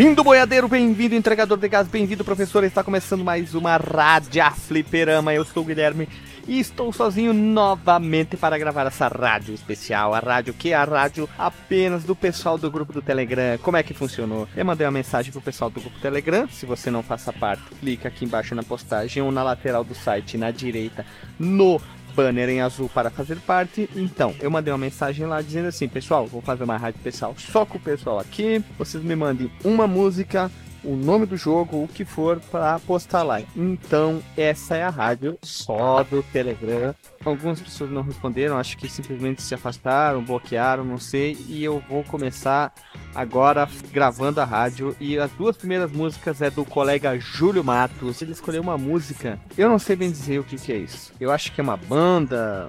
Bem-vindo, boiadeiro, bem-vindo, entregador de gás, bem-vindo, professor. Está começando mais uma Rádio Fliperama. Eu sou o Guilherme e estou sozinho novamente para gravar essa rádio especial. A rádio que é a rádio apenas do pessoal do grupo do Telegram. Como é que funcionou? Eu mandei uma mensagem pro pessoal do grupo do Telegram. Se você não faça parte, clica aqui embaixo na postagem ou na lateral do site, na direita, no banner em azul para fazer parte. Então, eu mandei uma mensagem lá dizendo assim, pessoal, vou fazer uma rádio especial só com o pessoal aqui. Vocês me mandem uma música o nome do jogo, o que for, para postar lá. Então, essa é a rádio só do Telegram. Algumas pessoas não responderam, acho que simplesmente se afastaram, bloquearam, não sei. E eu vou começar agora gravando a rádio. E as duas primeiras músicas é do colega Júlio Matos. Ele escolheu uma música, eu não sei bem dizer o que, que é isso. Eu acho que é uma banda,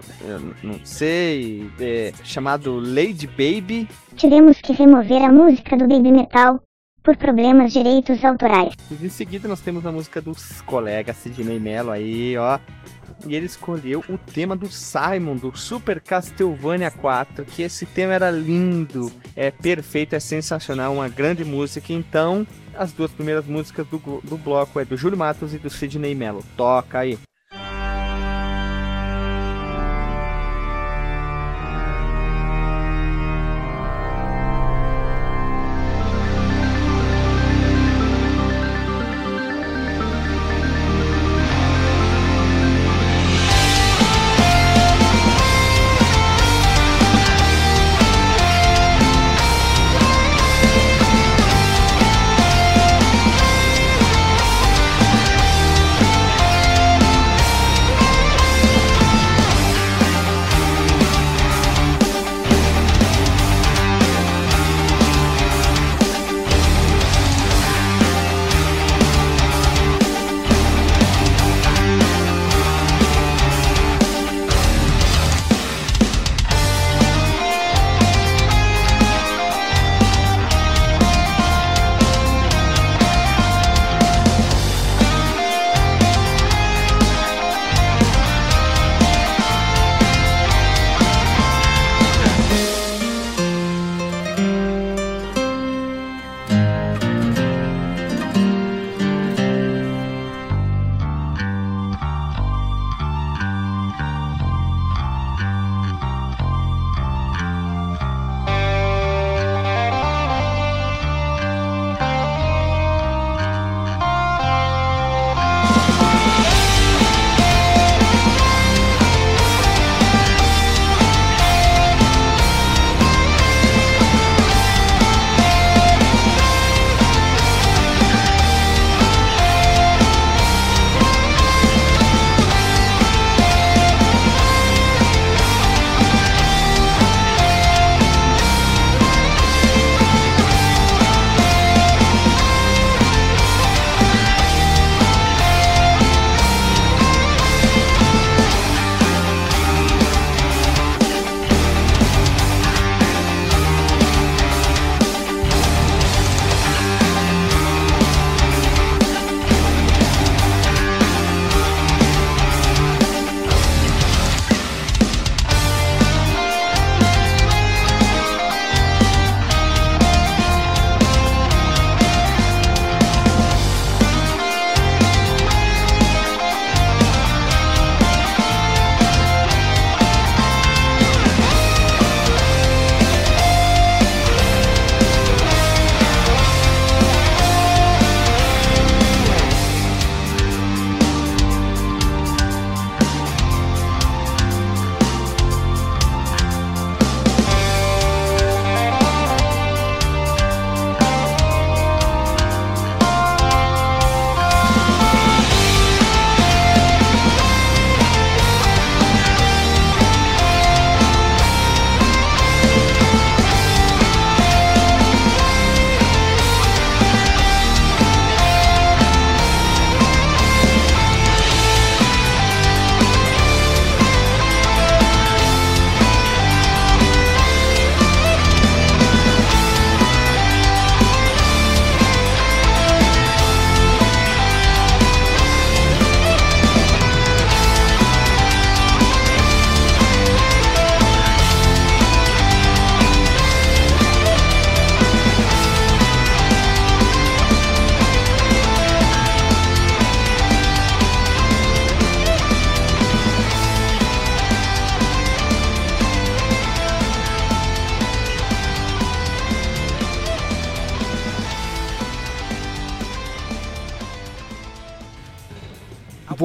não sei, é chamado Lady Baby. Tivemos que remover a música do Baby Metal por problemas de direitos autorais. E em seguida nós temos a música dos colegas Sidney Mello aí, ó. E ele escolheu o tema do Simon, do Super Castlevania 4, que esse tema era lindo, é perfeito, é sensacional, uma grande música. Então, as duas primeiras músicas do, do bloco é do Júlio Matos e do Sidney Mello. Toca aí.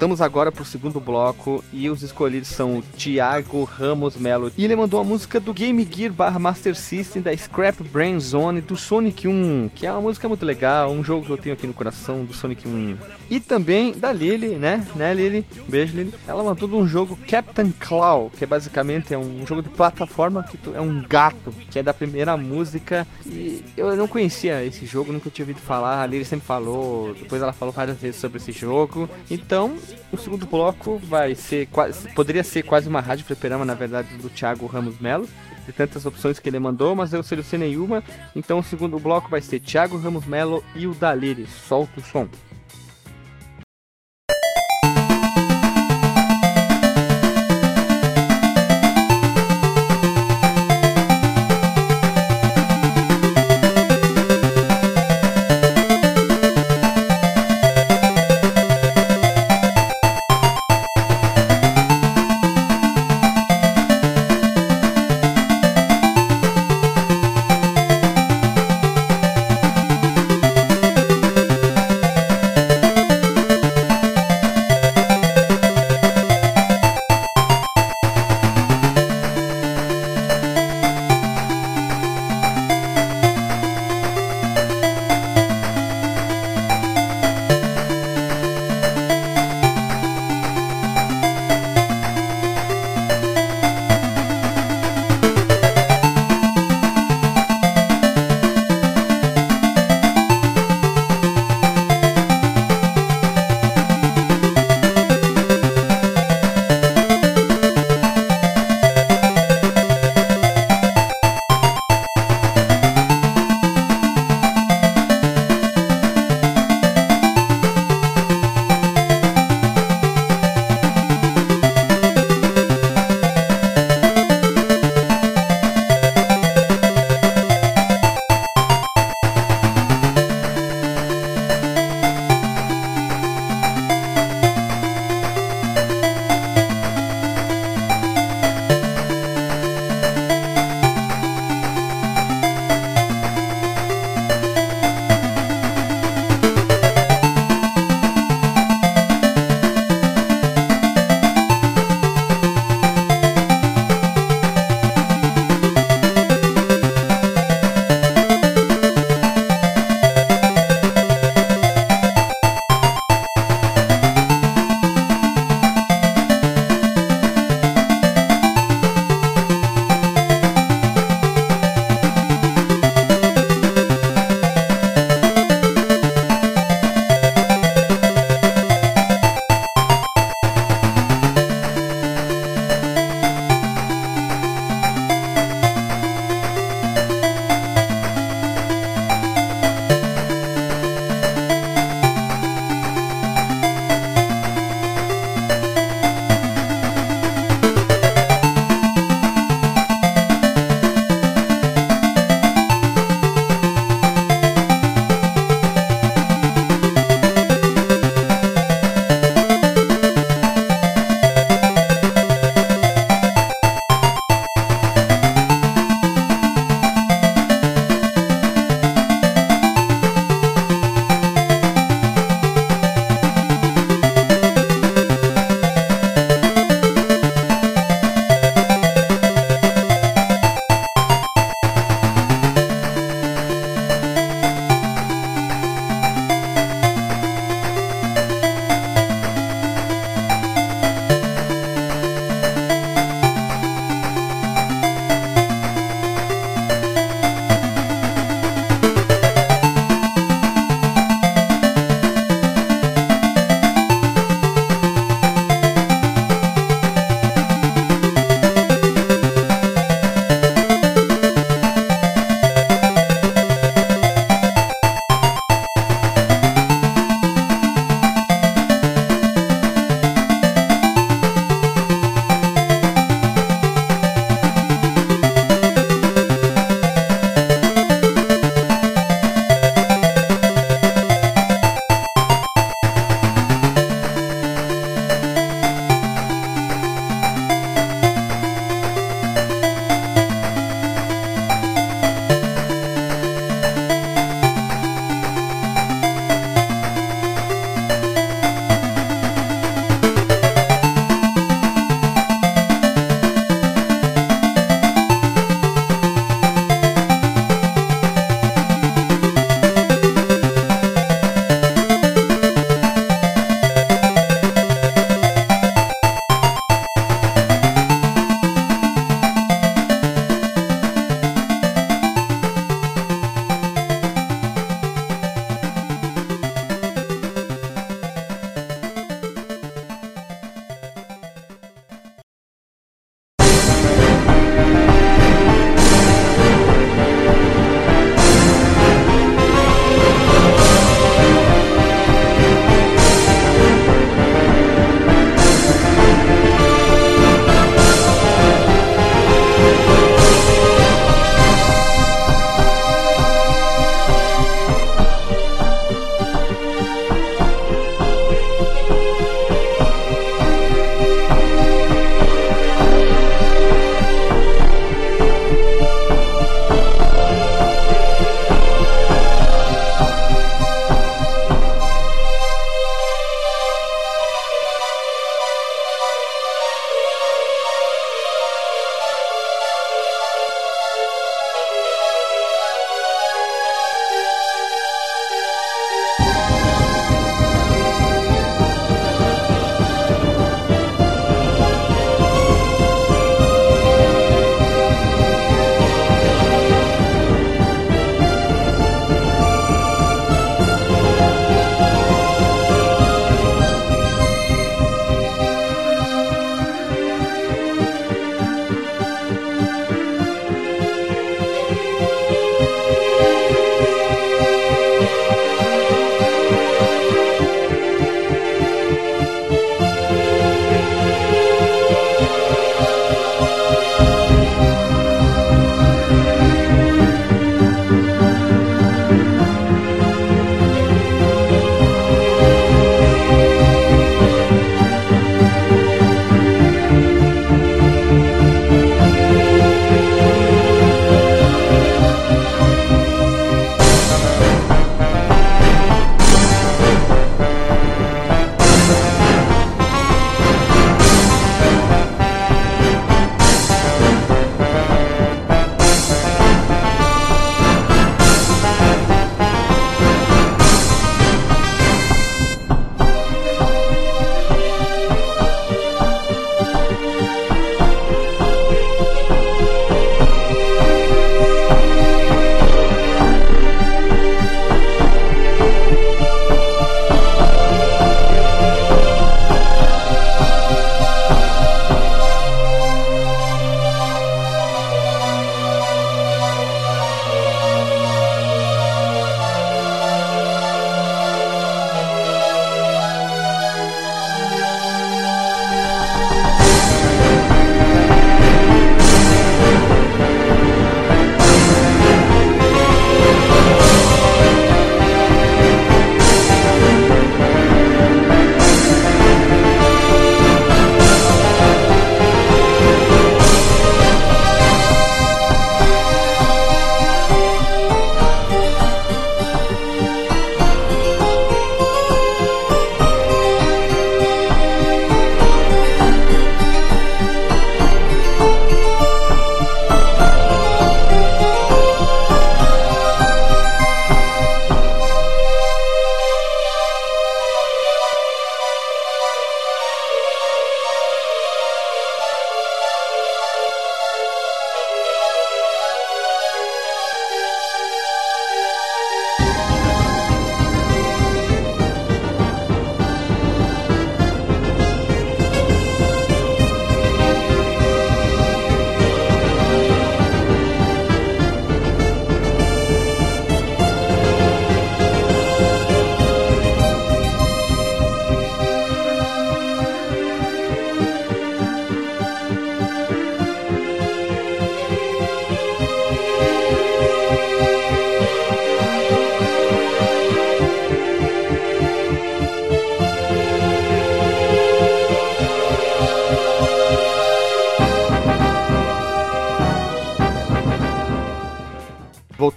voltamos agora pro segundo bloco e os escolhidos são o Thiago Ramos Melo. E ele mandou a música do Game Gear barra Master System da Scrap Brain Zone do Sonic 1, que é uma música muito legal, um jogo que eu tenho aqui no coração do Sonic 1. E também da Lily, né? Né, Lily? Beijo, Lily. Ela mandou de um jogo Captain Claw, que é basicamente é um jogo de plataforma que é um gato, que é da primeira música. E eu não conhecia esse jogo, nunca tinha ouvido falar. A Lily sempre falou, depois ela falou várias vezes sobre esse jogo. Então, o segundo bloco vai ser quase, poderia ser quase uma rádio fliperama, na verdade, do Thiago Ramos Melo. De tantas opções que ele mandou, mas eu selecionei uma. Então o segundo bloco vai ser Thiago Ramos Melo e o Daliri. Solta o som.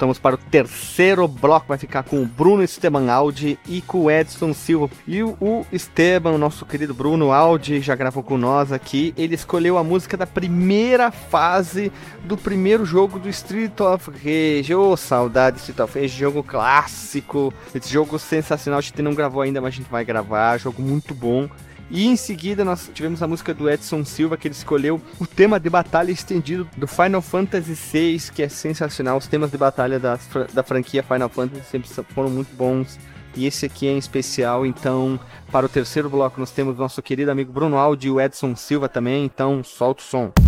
Voltamos para o terceiro bloco, vai ficar com o Bruno Esteban Aldi e com o Edson Silva. E o Esteban, nosso querido Bruno Aldi, já gravou com nós aqui. Ele escolheu a música da primeira fase do primeiro jogo do Street of Rage. Ô, oh, saudade Street of Rage, jogo clássico. Esse jogo sensacional, a gente não gravou ainda, mas a gente vai gravar. Jogo muito bom. E em seguida nós tivemos a música do Edson Silva, que ele escolheu o tema de batalha estendido do Final Fantasy VI, que é sensacional. Os temas de batalha da, da franquia Final Fantasy sempre foram muito bons. E esse aqui é em especial, então, para o terceiro bloco nós temos nosso querido amigo Bruno Aldi e o Edson Silva também, então solta o som.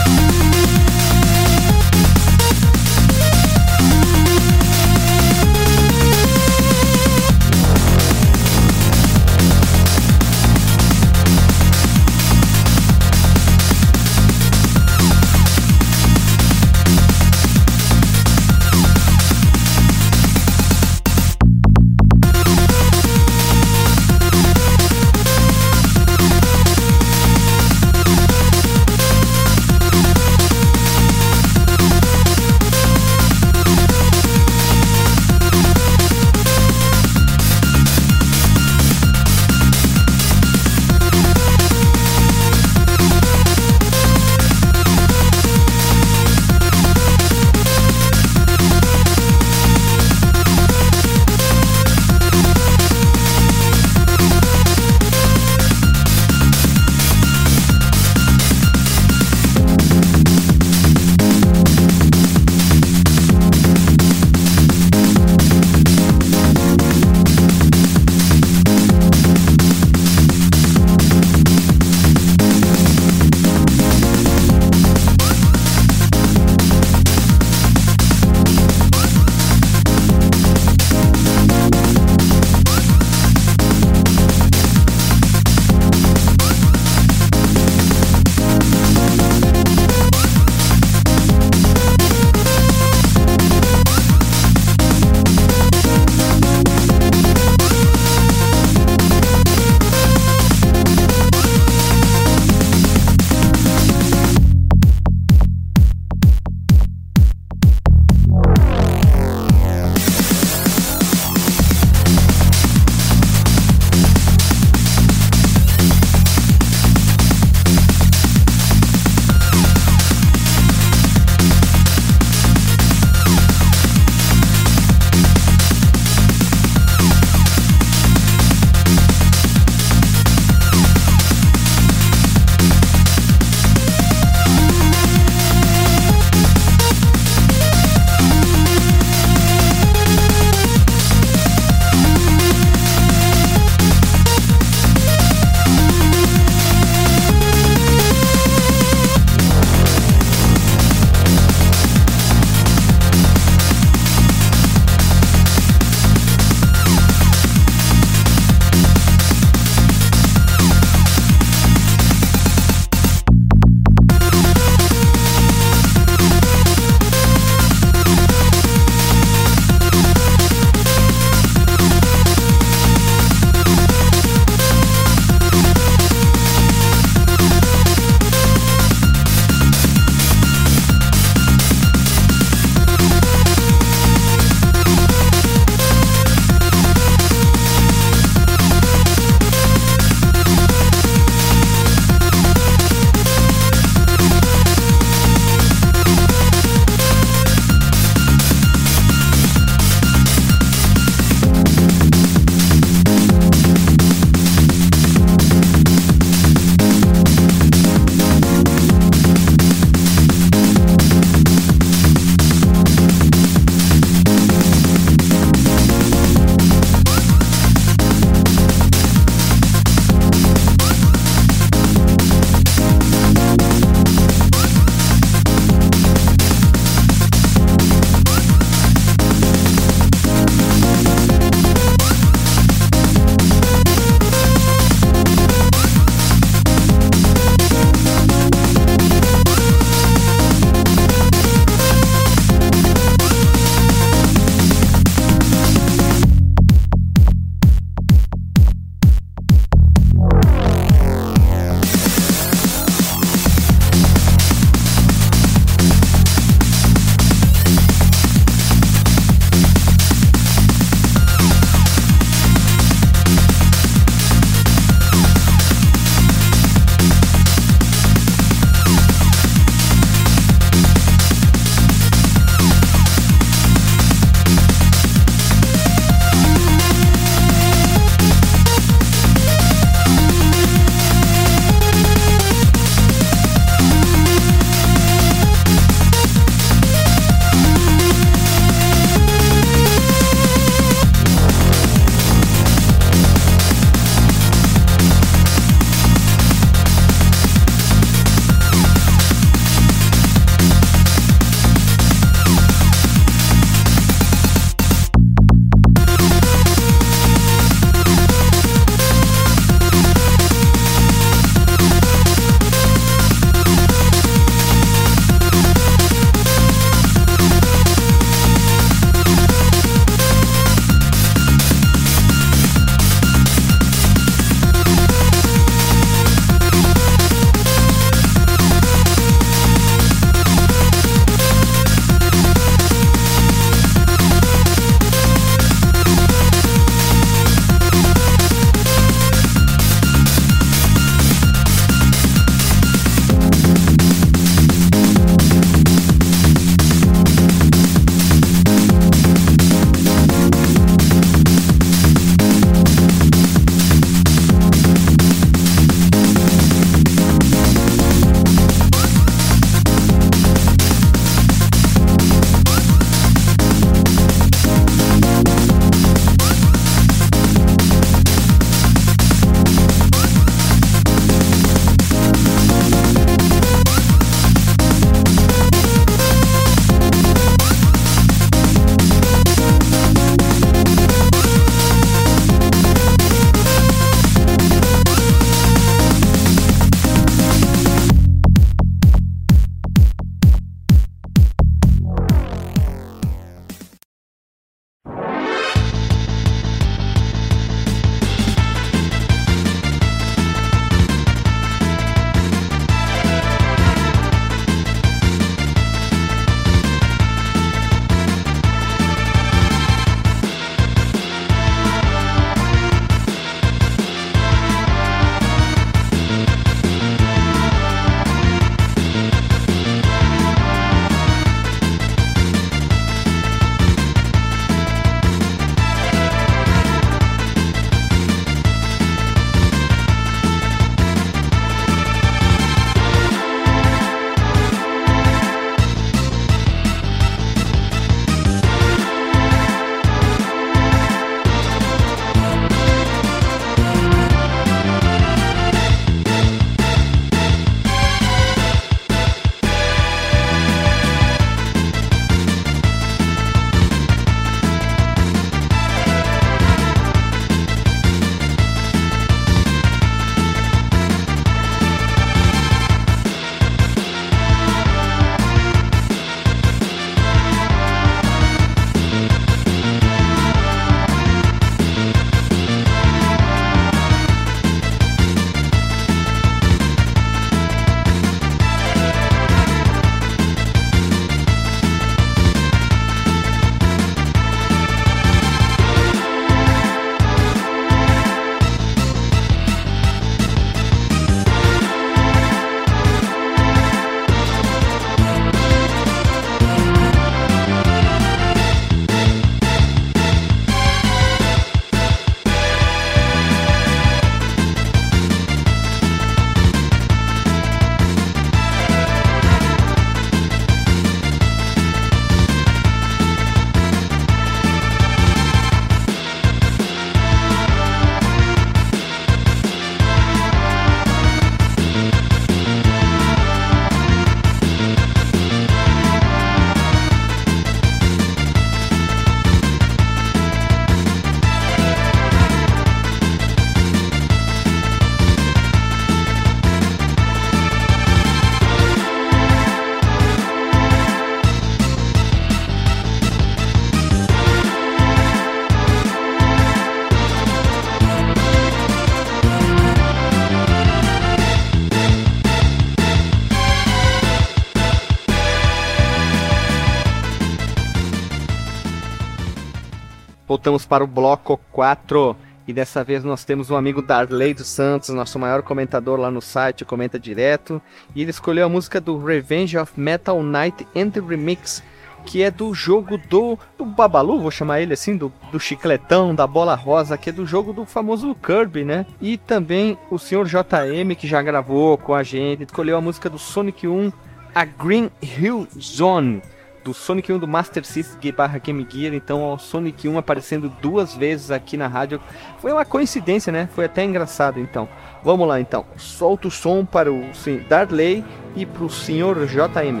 Voltamos para o bloco 4. E dessa vez nós temos um amigo Darley dos Santos, nosso maior comentador lá no site, comenta direto. E ele escolheu a música do Revenge of Metal Knight and Remix, que é do jogo do, do Babalu, vou chamar ele assim, do, do chicletão, da bola rosa, que é do jogo do famoso Kirby, né? E também o senhor JM, que já gravou com a gente, escolheu a música do Sonic 1, a Green Hill Zone do Sonic 1 do Master System barra Game Gear, então o Sonic 1 aparecendo duas vezes aqui na rádio. Foi uma coincidência, né? Foi até engraçado então. Vamos lá então. Solta o som para o Darley e para o senhor JM.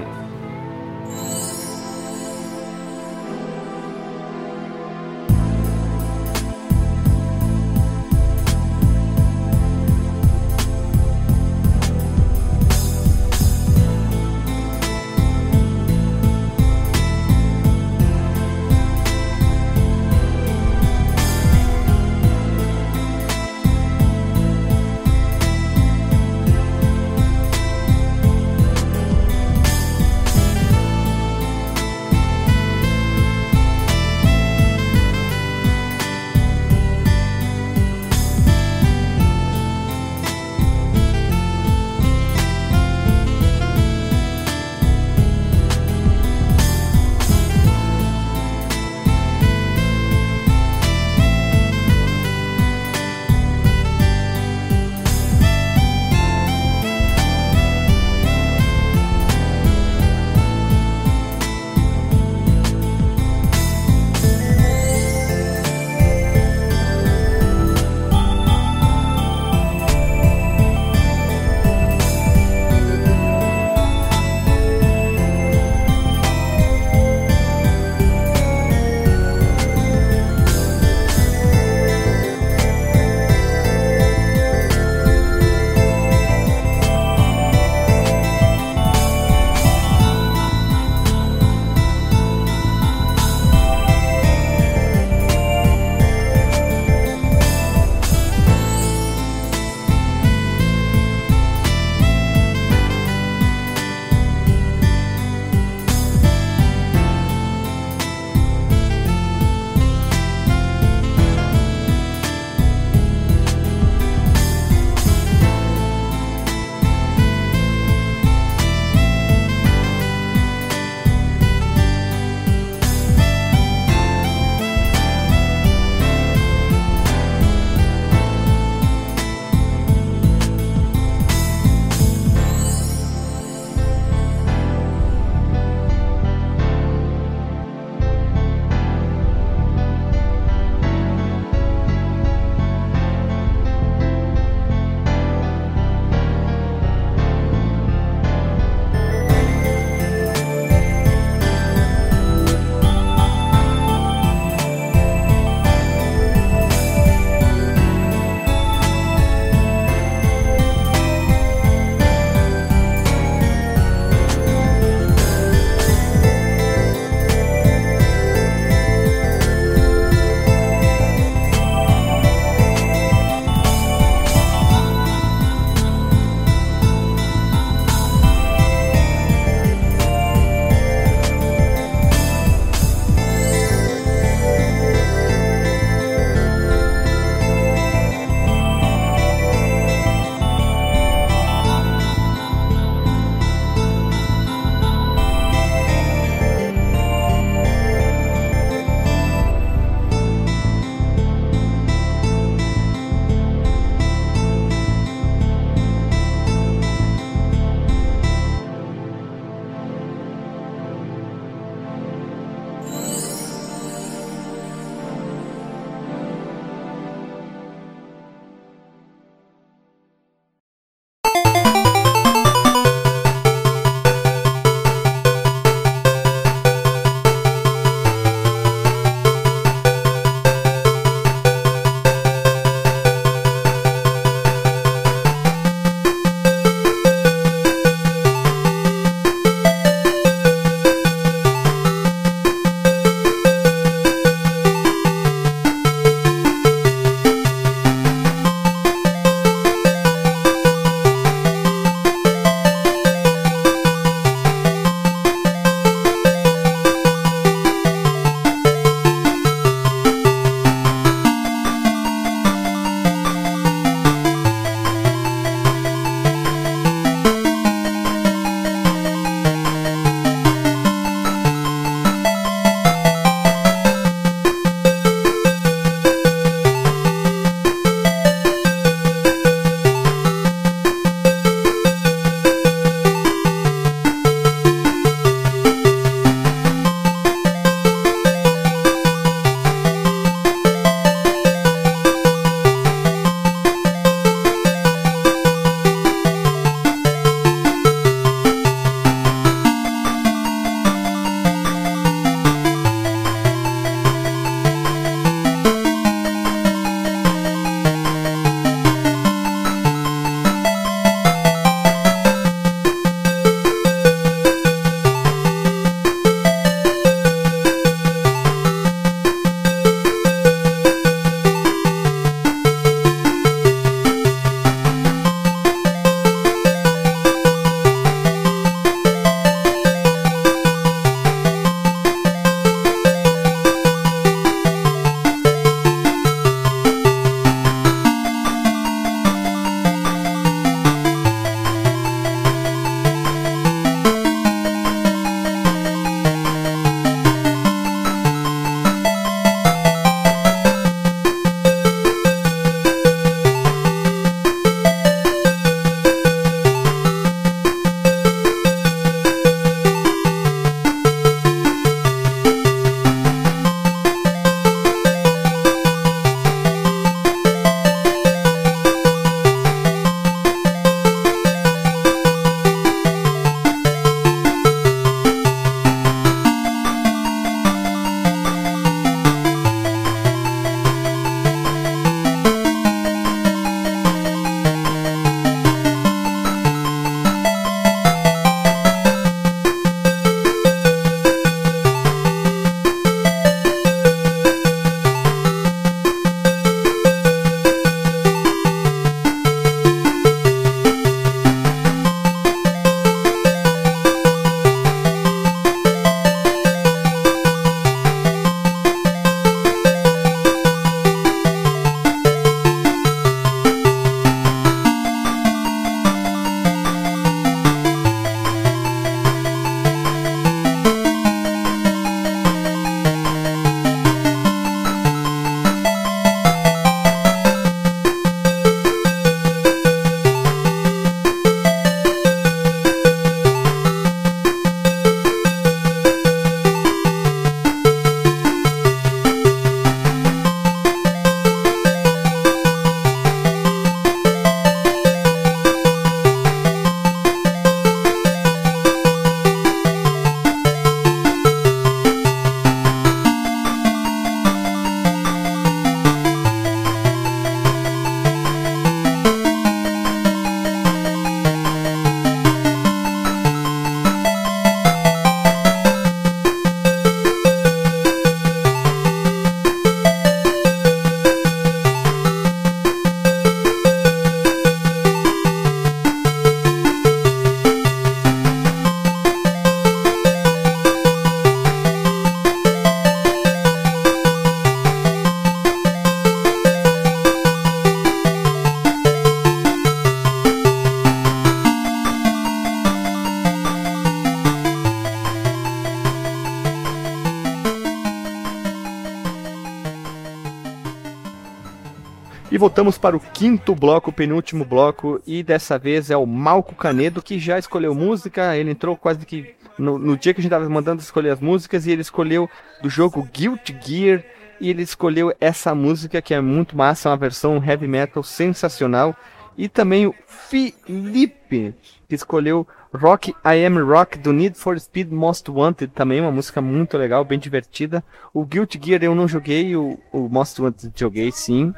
E voltamos para o quinto bloco, penúltimo bloco, e dessa vez é o Malco Canedo que já escolheu música. Ele entrou quase que no, no dia que a gente estava mandando escolher as músicas e ele escolheu do jogo Guilty Gear e ele escolheu essa música que é muito massa, uma versão heavy metal sensacional. E também o Felipe, que escolheu Rock I Am Rock do Need for Speed Most Wanted, também uma música muito legal, bem divertida. O Guilty Gear eu não joguei, o, o Most Wanted joguei sim.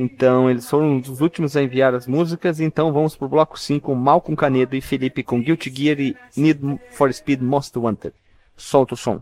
Então eles foram os últimos a enviar as músicas, então vamos pro bloco 5, Malcolm Canedo e Felipe com Guilty Gear e Need for Speed Most Wanted. Solta o som.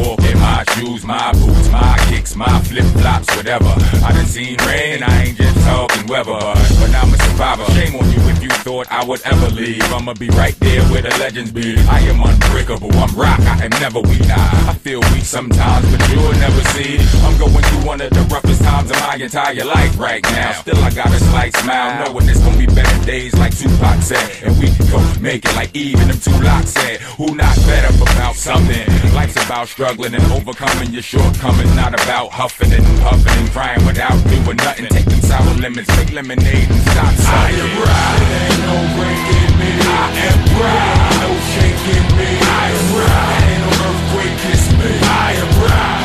Walk in my shoes, my boots, my kicks, my flip flops, whatever. I done seen rain, I ain't just talking weather. But I'm a survivor. Shame on you if you thought I would ever leave. I'ma be right there where the legends be. I am unbreakable, I'm rock, I am never weak. I, I feel weak sometimes, but you'll never see. I'm going through one of the roughest times of my entire life right now. Still, I got a slight smile, knowing it's gonna be better days like Tupac said. And we gon' make it like even them two locks said. Who not up about something? Life's about struggling and overcoming your shortcomings, not about huffing and puffing and crying without doing nothing. Take them sour lemons, make lemonade and stop I am right. Ain't no breaking me. I am right. No shaking me. I am right. Ain't no earthquake, it's me. I am right.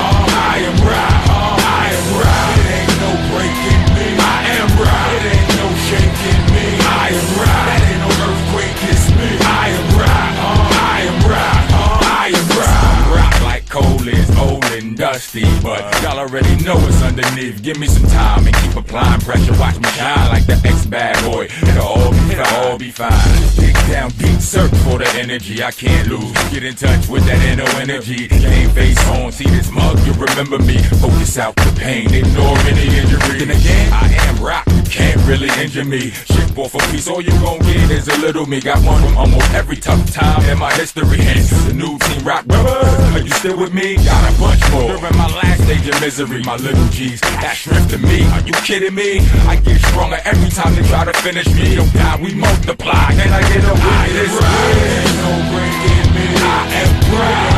Dusty, but y'all already know it's underneath. Give me some time and keep applying pressure. Watch me shine like the ex bad boy. It'll all be, it'll all be fine. Dig down deep, search for the energy I can't lose. Get in touch with that inner energy. Game face on, see this mug, you remember me. Focus out the pain, ignore any injury. Then again, I am rock, can't really injure me. Shit off a piece, all you gon' get is a little me. Got one from almost every tough time in my history. Hence, the new team rock brothers. Are you still with me? Got a bunch more. During my last stage of misery, my little G's. That strength to me. Are you kidding me? I get stronger every time they try to finish me. Don't die, we multiply. Can I get a witness? No breaking me. I am right.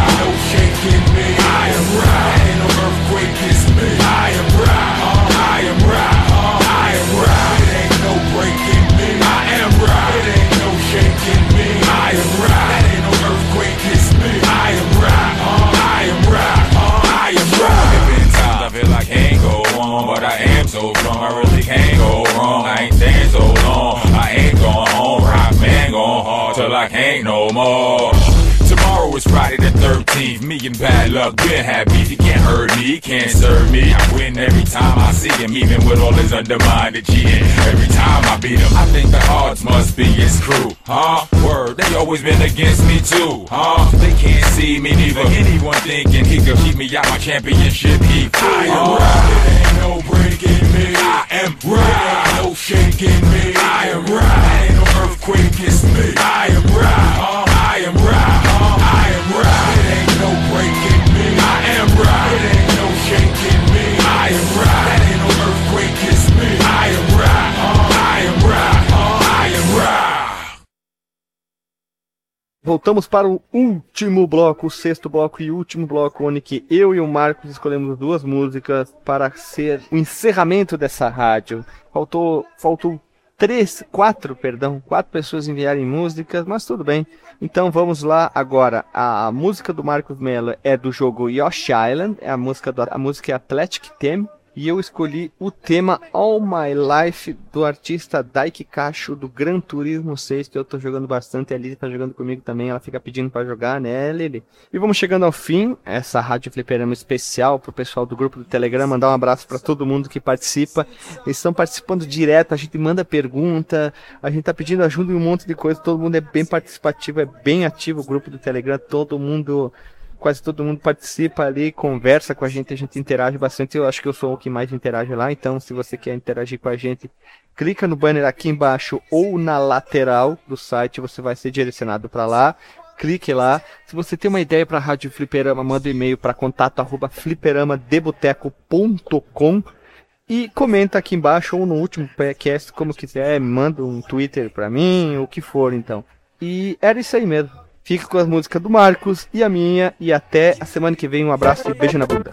I can't no more. Tomorrow is Friday the 13th. Me and bad luck been happy. He can't hurt me, he can't serve me. I win every time I see him, even with all his undermined cheating. Every time I beat him, I think the odds must be his crew. Huh? Word, they always been against me too. Huh? They can't see me neither. Anyone thinking he could keep me out my championship heat. I am. No breaking me. I am right. No shaking me. I am right. Ain't no earthquake, it's me. I am right. Uh, I am right. Voltamos para o último bloco, o sexto bloco e último bloco, onde eu e o Marcos escolhemos duas músicas para ser o encerramento dessa rádio. Faltou, faltou três, quatro, perdão, quatro pessoas enviarem músicas, mas tudo bem. Então vamos lá agora. A, música do Marcos Mello é do jogo Yoshi Island, é a música do, a música é Athletic Theme. E eu escolhi o tema All My Life do artista Daiki Kacho do Gran Turismo 6, que eu tô jogando bastante. A Lili tá jogando comigo também, ela fica pedindo para jogar, né, Lili? E vamos chegando ao fim, essa Rádio Fliperama especial pro pessoal do grupo do Telegram. Mandar um abraço para todo mundo que participa. Eles estão participando direto, a gente manda pergunta, a gente tá pedindo ajuda em um monte de coisa. Todo mundo é bem participativo, é bem ativo o grupo do Telegram, todo mundo quase todo mundo participa ali, conversa com a gente, a gente interage bastante. Eu acho que eu sou o que mais interage lá, então se você quer interagir com a gente, clica no banner aqui embaixo ou na lateral do site, você vai ser direcionado para lá. Clique lá. Se você tem uma ideia para a Rádio Fliperama, manda um e-mail para contato@fliperamadeboteco.com e comenta aqui embaixo ou no último podcast, como quiser, manda um Twitter para mim, o que for então. E era isso aí mesmo. Fica com as músicas do Marcos e a minha. E até a semana que vem. Um abraço e beijo na bunda.